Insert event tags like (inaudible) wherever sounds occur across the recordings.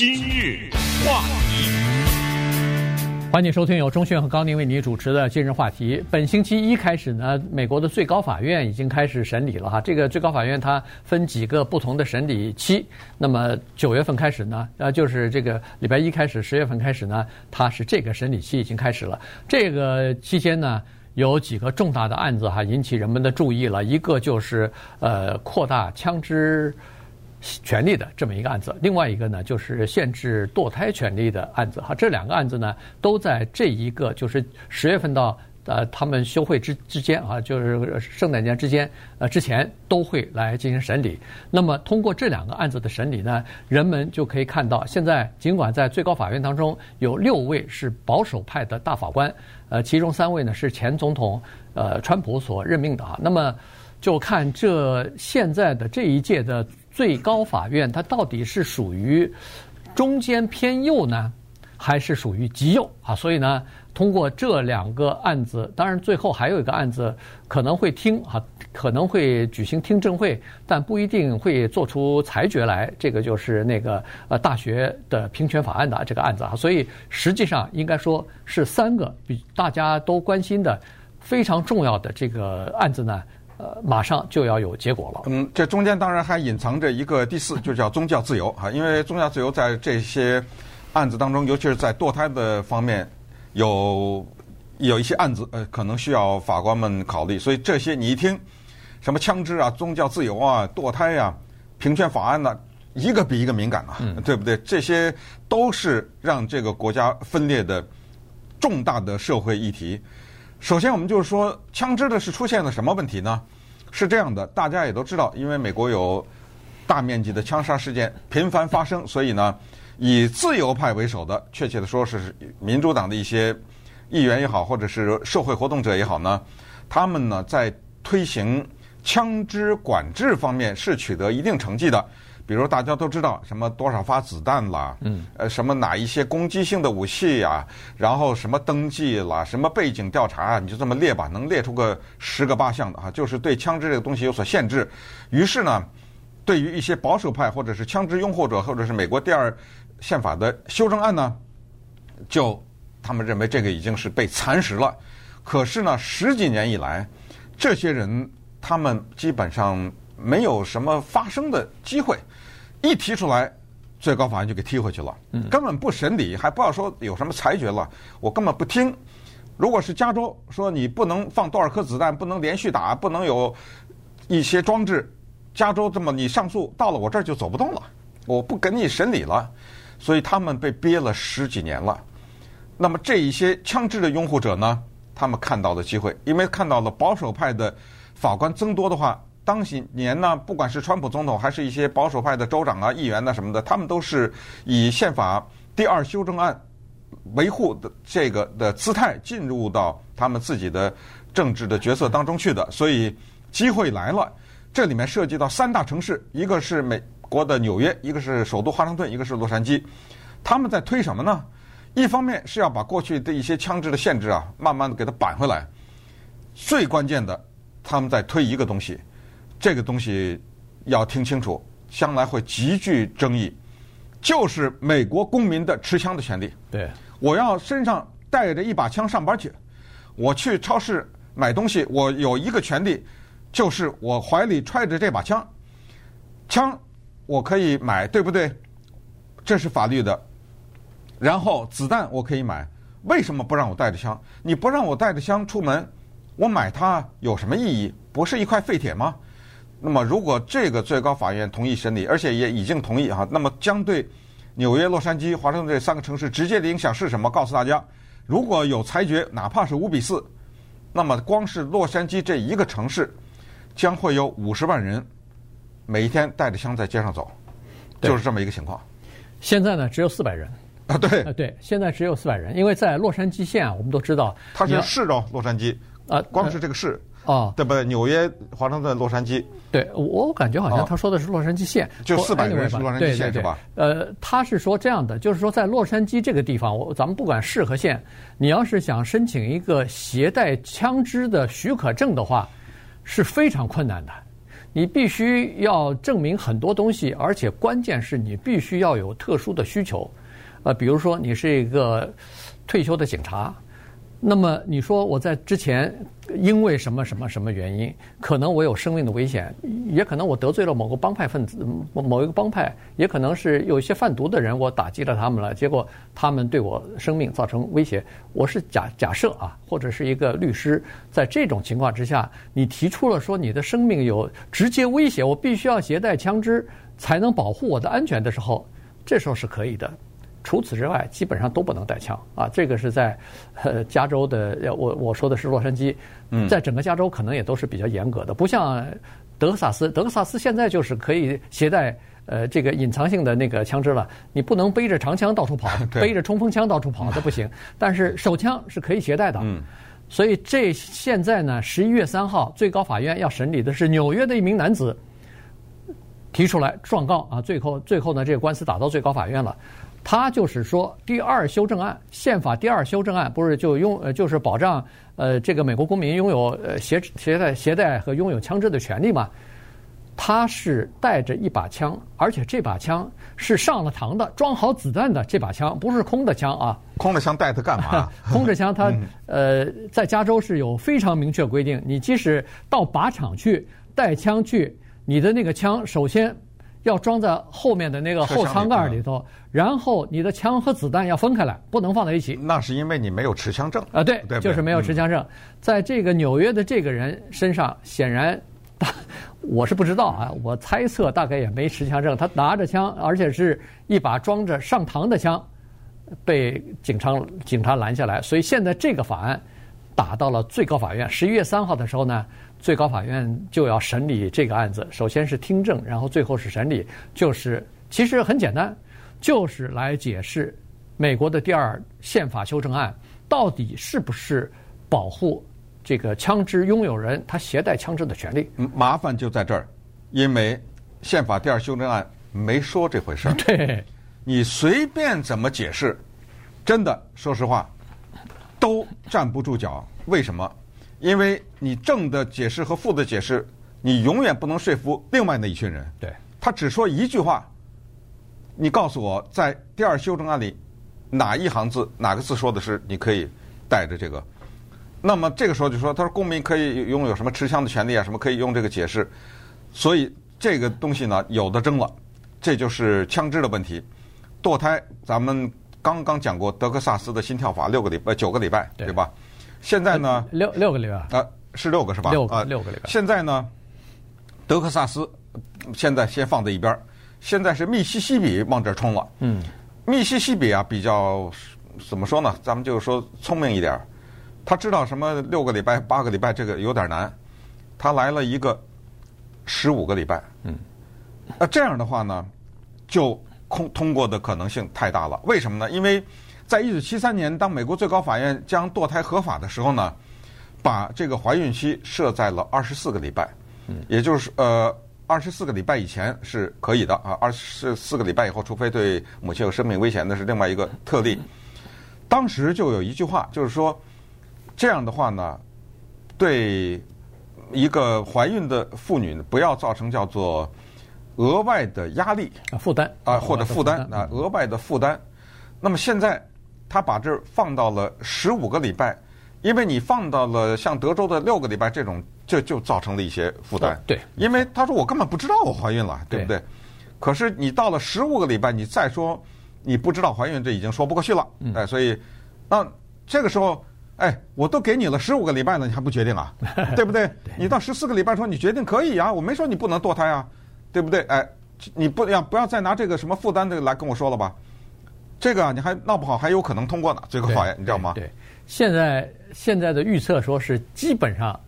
今日话题，欢迎收听由钟迅和高宁为你主持的今日话题。本星期一开始呢，美国的最高法院已经开始审理了哈。这个最高法院它分几个不同的审理期。那么九月份开始呢，呃，就是这个礼拜一开始，十月份开始呢，它是这个审理期已经开始了。这个期间呢，有几个重大的案子哈引起人们的注意了。一个就是呃，扩大枪支。权利的这么一个案子，另外一个呢就是限制堕胎权利的案子哈，这两个案子呢都在这一个就是十月份到呃他们休会之之间啊，就是圣诞节之间呃之前都会来进行审理。那么通过这两个案子的审理呢，人们就可以看到，现在尽管在最高法院当中有六位是保守派的大法官，呃，其中三位呢是前总统呃川普所任命的哈，那么就看这现在的这一届的。最高法院它到底是属于中间偏右呢，还是属于极右啊？所以呢，通过这两个案子，当然最后还有一个案子可能会听啊，可能会举行听证会，但不一定会做出裁决来。这个就是那个呃大学的平权法案的这个案子啊。所以实际上应该说是三个比大家都关心的非常重要的这个案子呢。呃，马上就要有结果了。嗯，这中间当然还隐藏着一个第四，(laughs) 就叫宗教自由啊。因为宗教自由在这些案子当中，尤其是在堕胎的方面，有有一些案子呃，可能需要法官们考虑。所以这些你一听，什么枪支啊、宗教自由啊、堕胎呀、啊、平权法案呢、啊，一个比一个敏感啊，嗯、对不对？这些都是让这个国家分裂的重大的社会议题。首先，我们就是说，枪支的是出现了什么问题呢？是这样的，大家也都知道，因为美国有大面积的枪杀事件频繁发生，所以呢，以自由派为首的，确切的说是民主党的一些议员也好，或者是社会活动者也好呢，他们呢在推行枪支管制方面是取得一定成绩的。比如大家都知道什么多少发子弹啦，嗯，呃，什么哪一些攻击性的武器呀，然后什么登记啦，什么背景调查啊，你就这么列吧，能列出个十个八项的啊，就是对枪支这个东西有所限制。于是呢，对于一些保守派或者是枪支拥护者，或者是美国第二宪法的修正案呢，就他们认为这个已经是被蚕食了。可是呢，十几年以来，这些人他们基本上没有什么发生的机会。一提出来，最高法院就给踢回去了，根本不审理，还不要说有什么裁决了，我根本不听。如果是加州说你不能放多少颗子弹，不能连续打，不能有一些装置，加州这么你上诉到了我这儿就走不动了，我不给你审理了，所以他们被憋了十几年了。那么这一些枪支的拥护者呢，他们看到了机会，因为看到了保守派的法官增多的话。当几年呢，不管是川普总统还是一些保守派的州长啊、议员呐什么的，他们都是以宪法第二修正案维护的这个的姿态进入到他们自己的政治的角色当中去的。所以机会来了，这里面涉及到三大城市，一个是美国的纽约，一个是首都华盛顿，一个是洛杉矶。他们在推什么呢？一方面是要把过去的一些枪支的限制啊，慢慢的给它扳回来。最关键的，他们在推一个东西。这个东西要听清楚，将来会极具争议，就是美国公民的持枪的权利。对，我要身上带着一把枪上班去，我去超市买东西，我有一个权利，就是我怀里揣着这把枪，枪我可以买，对不对？这是法律的。然后子弹我可以买，为什么不让我带着枪？你不让我带着枪出门，我买它有什么意义？不是一块废铁吗？那么，如果这个最高法院同意审理，而且也已经同意哈，那么将对纽约、洛杉矶、华盛顿这三个城市直接的影响是什么？告诉大家，如果有裁决，哪怕是五比四，那么光是洛杉矶这一个城市，将会有五十万人每一天带着枪在街上走，就是这么一个情况。现在呢，只有四百人啊，对啊，对，现在只有四百人，因为在洛杉矶县啊，我们都知道它是市哦，洛杉矶啊，光是这个市。哦，对不对？纽约、华盛顿、洛杉矶，对我感觉好像他说的是洛杉矶县，就四百人是洛杉矶县是吧？呃，他是说这样的，就是说在洛杉矶这个地方，我咱们不管市和县，你要是想申请一个携带枪支的许可证的话，是非常困难的。你必须要证明很多东西，而且关键是你必须要有特殊的需求，呃，比如说你是一个退休的警察。那么你说我在之前因为什么什么什么原因，可能我有生命的危险，也可能我得罪了某个帮派分子，某一个帮派，也可能是有一些贩毒的人，我打击了他们了，结果他们对我生命造成威胁。我是假假设啊，或者是一个律师，在这种情况之下，你提出了说你的生命有直接威胁，我必须要携带枪支才能保护我的安全的时候，这时候是可以的。除此之外，基本上都不能带枪啊！这个是在呃加州的，我我说的是洛杉矶，在整个加州可能也都是比较严格的，不像德克萨斯。德克萨斯现在就是可以携带呃这个隐藏性的那个枪支了，你不能背着长枪到处跑，(laughs) 背着冲锋枪到处跑这不行。(laughs) 但是手枪是可以携带的。所以这现在呢，十一月三号最高法院要审理的是纽约的一名男子提出来状告啊，最后最后呢，这个官司打到最高法院了。他就是说，第二修正案，宪法第二修正案不是就拥呃就是保障呃这个美国公民拥有呃携携带携带和拥有枪支的权利嘛？他是带着一把枪，而且这把枪是上了膛的，装好子弹的这把枪，不是空的枪啊。空的枪带它干嘛？(laughs) 空着枪，它呃在加州是有非常明确规定，你即使到靶场去带枪去，你的那个枪首先。要装在后面的那个后舱盖里头，然后你的枪和子弹要分开来，不能放在一起。那是因为你没有持枪证啊，对，就是没有持枪证。在这个纽约的这个人身上，显然，(laughs) 我是不知道啊，我猜测大概也没持枪证。他拿着枪，而且是一把装着上膛的枪，被警察警察拦下来。所以现在这个法案打到了最高法院，十一月三号的时候呢。最高法院就要审理这个案子，首先是听证，然后最后是审理。就是其实很简单，就是来解释美国的第二宪法修正案到底是不是保护这个枪支拥有人他携带枪支的权利。麻烦就在这儿，因为宪法第二修正案没说这回事儿。(laughs) 对，你随便怎么解释，真的说实话都站不住脚。为什么？因为你正的解释和负的解释，你永远不能说服另外那一群人。对，他只说一句话，你告诉我在第二修正案里哪一行字哪个字说的是你可以带着这个？那么这个时候就说，他说公民可以拥有什么持枪的权利啊？什么可以用这个解释？所以这个东西呢，有的争了。这就是枪支的问题。堕胎，咱们刚刚讲过德克萨斯的心跳法六个礼拜九个礼拜，对吧？现在呢？六六个礼拜啊，是六个是吧？六个六个礼拜。现在呢，德克萨斯现在先放在一边儿。现在是密西西比往这儿冲了。嗯，密西西比啊，比较怎么说呢？咱们就是说聪明一点儿，他知道什么六个礼拜、八个礼拜这个有点难，他来了一个十五个礼拜。嗯，那这样的话呢，就通通过的可能性太大了。为什么呢？因为。在一九七三年，当美国最高法院将堕胎合法的时候呢，把这个怀孕期设在了二十四个礼拜，也就是呃二十四个礼拜以前是可以的啊，二十四个礼拜以后，除非对母亲有生命危险，那是另外一个特例。当时就有一句话，就是说这样的话呢，对一个怀孕的妇女不要造成叫做额外的压力啊负担啊或者负担啊额外的负担。那么现在。他把这放到了十五个礼拜，因为你放到了像德州的六个礼拜这种，就就造成了一些负担。对，因为他说我根本不知道我怀孕了，对不对？可是你到了十五个礼拜，你再说你不知道怀孕，这已经说不过去了。哎，所以那这个时候，哎，我都给你了十五个礼拜了，你还不决定啊？(laughs) 对不对？你到十四个礼拜说你决定可以啊，我没说你不能堕胎啊，对不对？哎，你不要不要再拿这个什么负担的来跟我说了吧？这个啊，你还闹不好还有可能通过呢，最高法院，你知道吗？对，现在现在的预测说是基本上，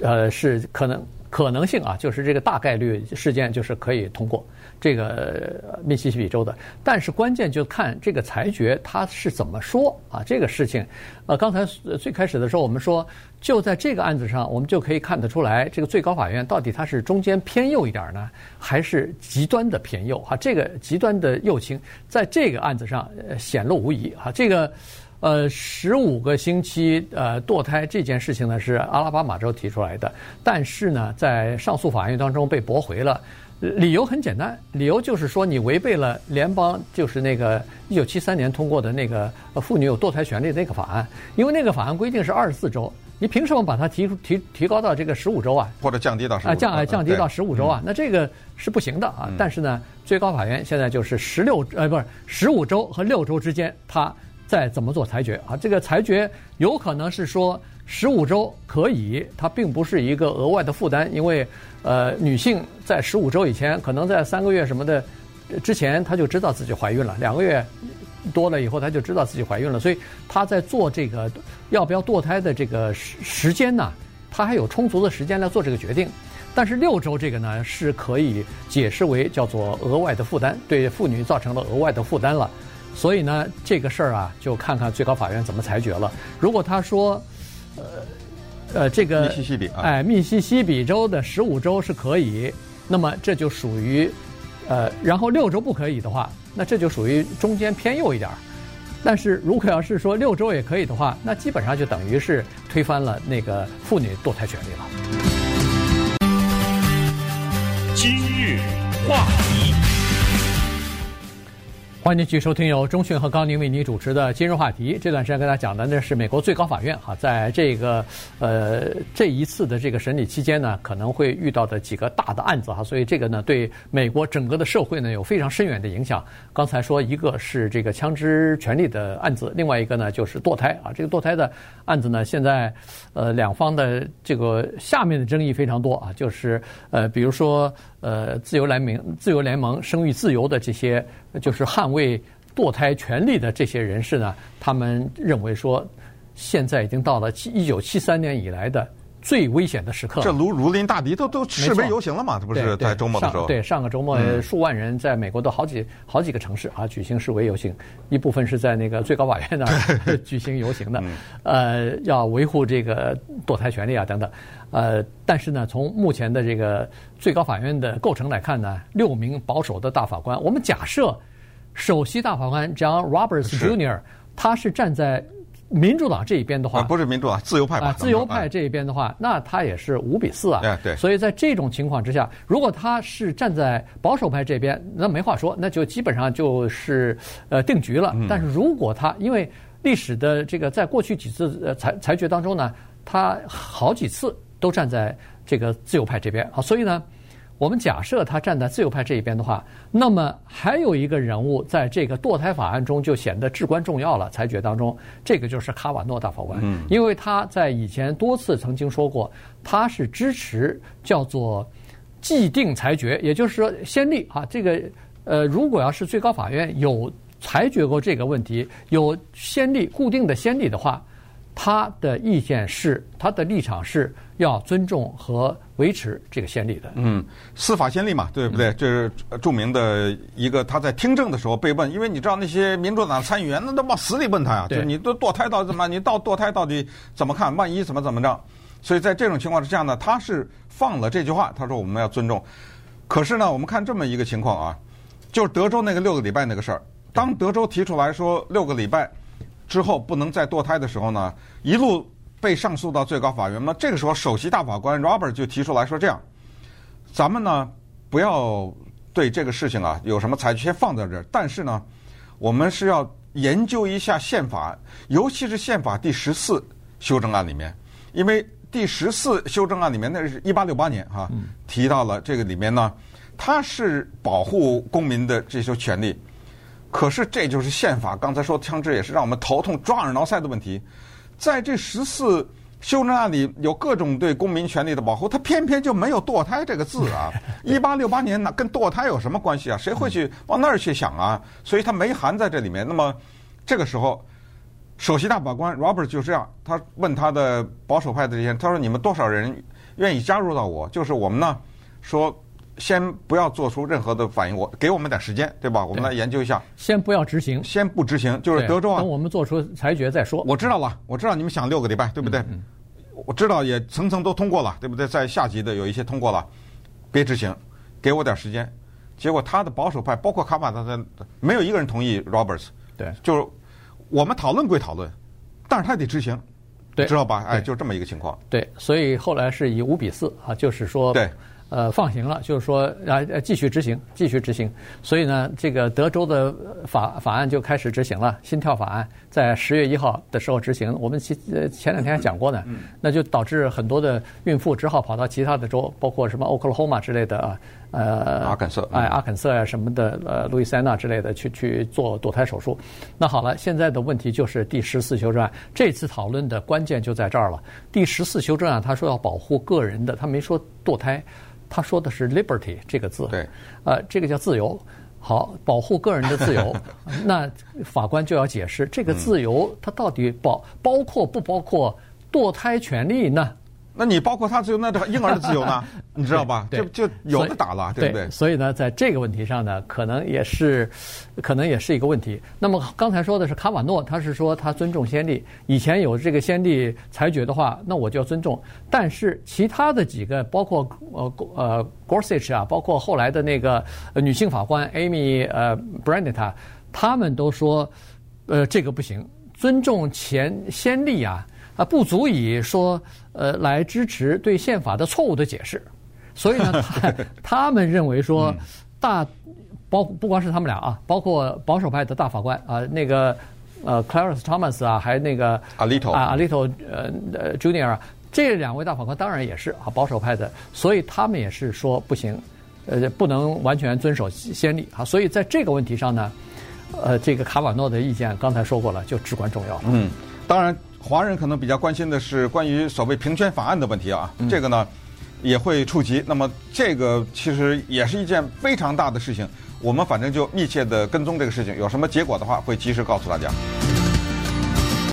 呃，是可能可能性啊，就是这个大概率事件就是可以通过这个密西西比州的，但是关键就看这个裁决他是怎么说啊，这个事情，呃，刚才最开始的时候我们说。就在这个案子上，我们就可以看得出来，这个最高法院到底它是中间偏右一点呢，还是极端的偏右？哈，这个极端的右倾在这个案子上显露无遗。哈，这个呃，十五个星期呃堕胎这件事情呢是阿拉巴马州提出来的，但是呢在上诉法院当中被驳回了。理由很简单，理由就是说你违背了联邦就是那个一九七三年通过的那个妇女有堕胎权利的那个法案，因为那个法案规定是二十四周，你凭什么把它提提提高到这个十五周啊？或者降低到十五啊降降低到十五周啊？那这个是不行的啊！但是呢，最高法院现在就是十六呃不是十五周和六周之间，它再怎么做裁决啊？这个裁决有可能是说。十五周可以，它并不是一个额外的负担，因为，呃，女性在十五周以前，可能在三个月什么的之前，她就知道自己怀孕了；两个月多了以后，她就知道自己怀孕了。所以她在做这个要不要堕胎的这个时时间呢，她还有充足的时间来做这个决定。但是六周这个呢，是可以解释为叫做额外的负担，对妇女造成了额外的负担了。所以呢，这个事儿啊，就看看最高法院怎么裁决了。如果他说，呃，呃，这个密西西比，哎，密西西比州的十五州是可以，那么这就属于，呃，然后六州不可以的话，那这就属于中间偏右一点儿。但是如果要是说六州也可以的话，那基本上就等于是推翻了那个妇女堕胎权利了。今日话题。欢迎继续收听由中讯和高宁为您主持的今日话题。这段时间跟大家讲的呢是美国最高法院哈，在这个呃这一次的这个审理期间呢，可能会遇到的几个大的案子哈，所以这个呢对美国整个的社会呢有非常深远的影响。刚才说一个是这个枪支权利的案子，另外一个呢就是堕胎啊，这个堕胎的案子呢现在呃两方的这个下面的争议非常多啊，就是呃比如说。呃，自由联盟、自由联盟、生育自由的这些，就是捍卫堕胎权利的这些人士呢，他们认为说，现在已经到了一九七三年以来的最危险的时刻。这如如临大敌，都都示威游行了嘛？这不是在周末的时候？对，上个周末数万人在美国的好几好几个城市啊举行示威游行，一部分是在那个最高法院那儿 (laughs) 举行游行的，呃，要维护这个堕胎权利啊等等。呃，但是呢，从目前的这个最高法院的构成来看呢，六名保守的大法官，我们假设首席大法官 John Roberts Jr. 他是站在民主党这一边的话，不是民主党，自由派吧？自由派这一边的话，那他也是五比四啊。对对。所以在这种情况之下，如果他是站在保守派这边，那没话说，那就基本上就是呃定局了。但是如果他因为历史的这个在过去几次呃裁裁决当中呢，他好几次。都站在这个自由派这边啊，所以呢，我们假设他站在自由派这一边的话，那么还有一个人物在这个堕胎法案中就显得至关重要了。裁决当中，这个就是卡瓦诺大法官，因为他在以前多次曾经说过，他是支持叫做既定裁决，也就是说先例啊，这个呃，如果要是最高法院有裁决过这个问题，有先例固定的先例的话。他的意见是，他的立场是要尊重和维持这个先例的。嗯，司法先例嘛，对不对？这是著名的一个，他在听证的时候被问，因为你知道那些民主党参议员那都往死里问他呀，就你都堕胎到底怎么？你到堕胎到底怎么看？万一怎么怎么着？所以在这种情况之下呢，他是放了这句话，他说我们要尊重。可是呢，我们看这么一个情况啊，就是德州那个六个礼拜那个事儿，当德州提出来说六个礼拜。之后不能再堕胎的时候呢，一路被上诉到最高法院。那这个时候，首席大法官 Robert 就提出来说：“这样，咱们呢不要对这个事情啊有什么裁决，先放在这儿。但是呢，我们是要研究一下宪法，尤其是宪法第十四修正案里面，因为第十四修正案里面那是一八六八年哈、啊、提到了这个里面呢，它是保护公民的这些权利。”可是这就是宪法，刚才说枪支也是让我们头痛、抓耳挠腮的问题。在这十四修正案里有各种对公民权利的保护，它偏偏就没有堕胎这个字啊！(laughs) 一八六八年那跟堕胎有什么关系啊？谁会去往那儿去想啊？所以它没含在这里面。那么这个时候，首席大法官 Robert 就这样，他问他的保守派的这些人，他说：“你们多少人愿意加入到我？就是我们呢，说。”先不要做出任何的反应，我给我们点时间，对吧？我们来研究一下。先不要执行，先不执行，就是德州啊。等我们做出裁决再说。我知道了，我知道你们想六个礼拜，对不对？嗯。我知道也层层都通过了，对不对？在下级的有一些通过了，别执行，给我点时间。结果他的保守派，包括卡马特，没有一个人同意 Roberts。对。就是我们讨论归讨论，但是他得执行，对，知道吧？哎，就这么一个情况。对，所以后来是以五比四啊，就是说，对，呃，放行了，就是说啊，呃，继续执行，继续执行。所以呢，这个德州的法法案就开始执行了，心跳法案在十月一号的时候执行。我们前呃前两天还讲过呢，那就导致很多的孕妇只好跑到其他的州，包括什么 Oklahoma 之类的啊，呃，阿肯色，哎，阿肯色啊什么的，呃，路易斯安那之类的去去做堕胎手术。那好了，现在的问题就是第十四修正案，这次讨论的关键就在这儿了。第十四修正案他说要保护个人的，他没说堕胎。他说的是 liberty 这个字，对，呃，这个叫自由。好，保护个人的自由，(laughs) 那法官就要解释这个自由它到底包包括不包括堕胎权利呢？那你包括他自由，那这婴儿的自由呢？(laughs) 你知道吧？就就有的打了，对不对？所以呢，在这个问题上呢，可能也是，可能也是一个问题。那么刚才说的是卡瓦诺，他是说他尊重先例，以前有这个先例裁决的话，那我就要尊重。但是其他的几个，包括呃呃 Gorsuch 啊，包括后来的那个女性法官 Amy 呃 Brandetta，他们都说，呃，这个不行，尊重前先例啊。啊，不足以说，呃，来支持对宪法的错误的解释，所以呢，他 (laughs) 他们认为说，大包不光是他们俩啊，包括保守派的大法官啊，那个呃，Clarence Thomas 啊，还那个 Alito 啊，Alito 呃，Junior 啊，这两位大法官当然也是啊保守派的，所以他们也是说不行，呃，不能完全遵守先例啊，所以在这个问题上呢，呃，这个卡瓦诺的意见刚才说过了，就至关重要。嗯，当然。华人可能比较关心的是关于所谓平权法案的问题啊，这个呢也会触及。那么这个其实也是一件非常大的事情，我们反正就密切的跟踪这个事情，有什么结果的话会及时告诉大家。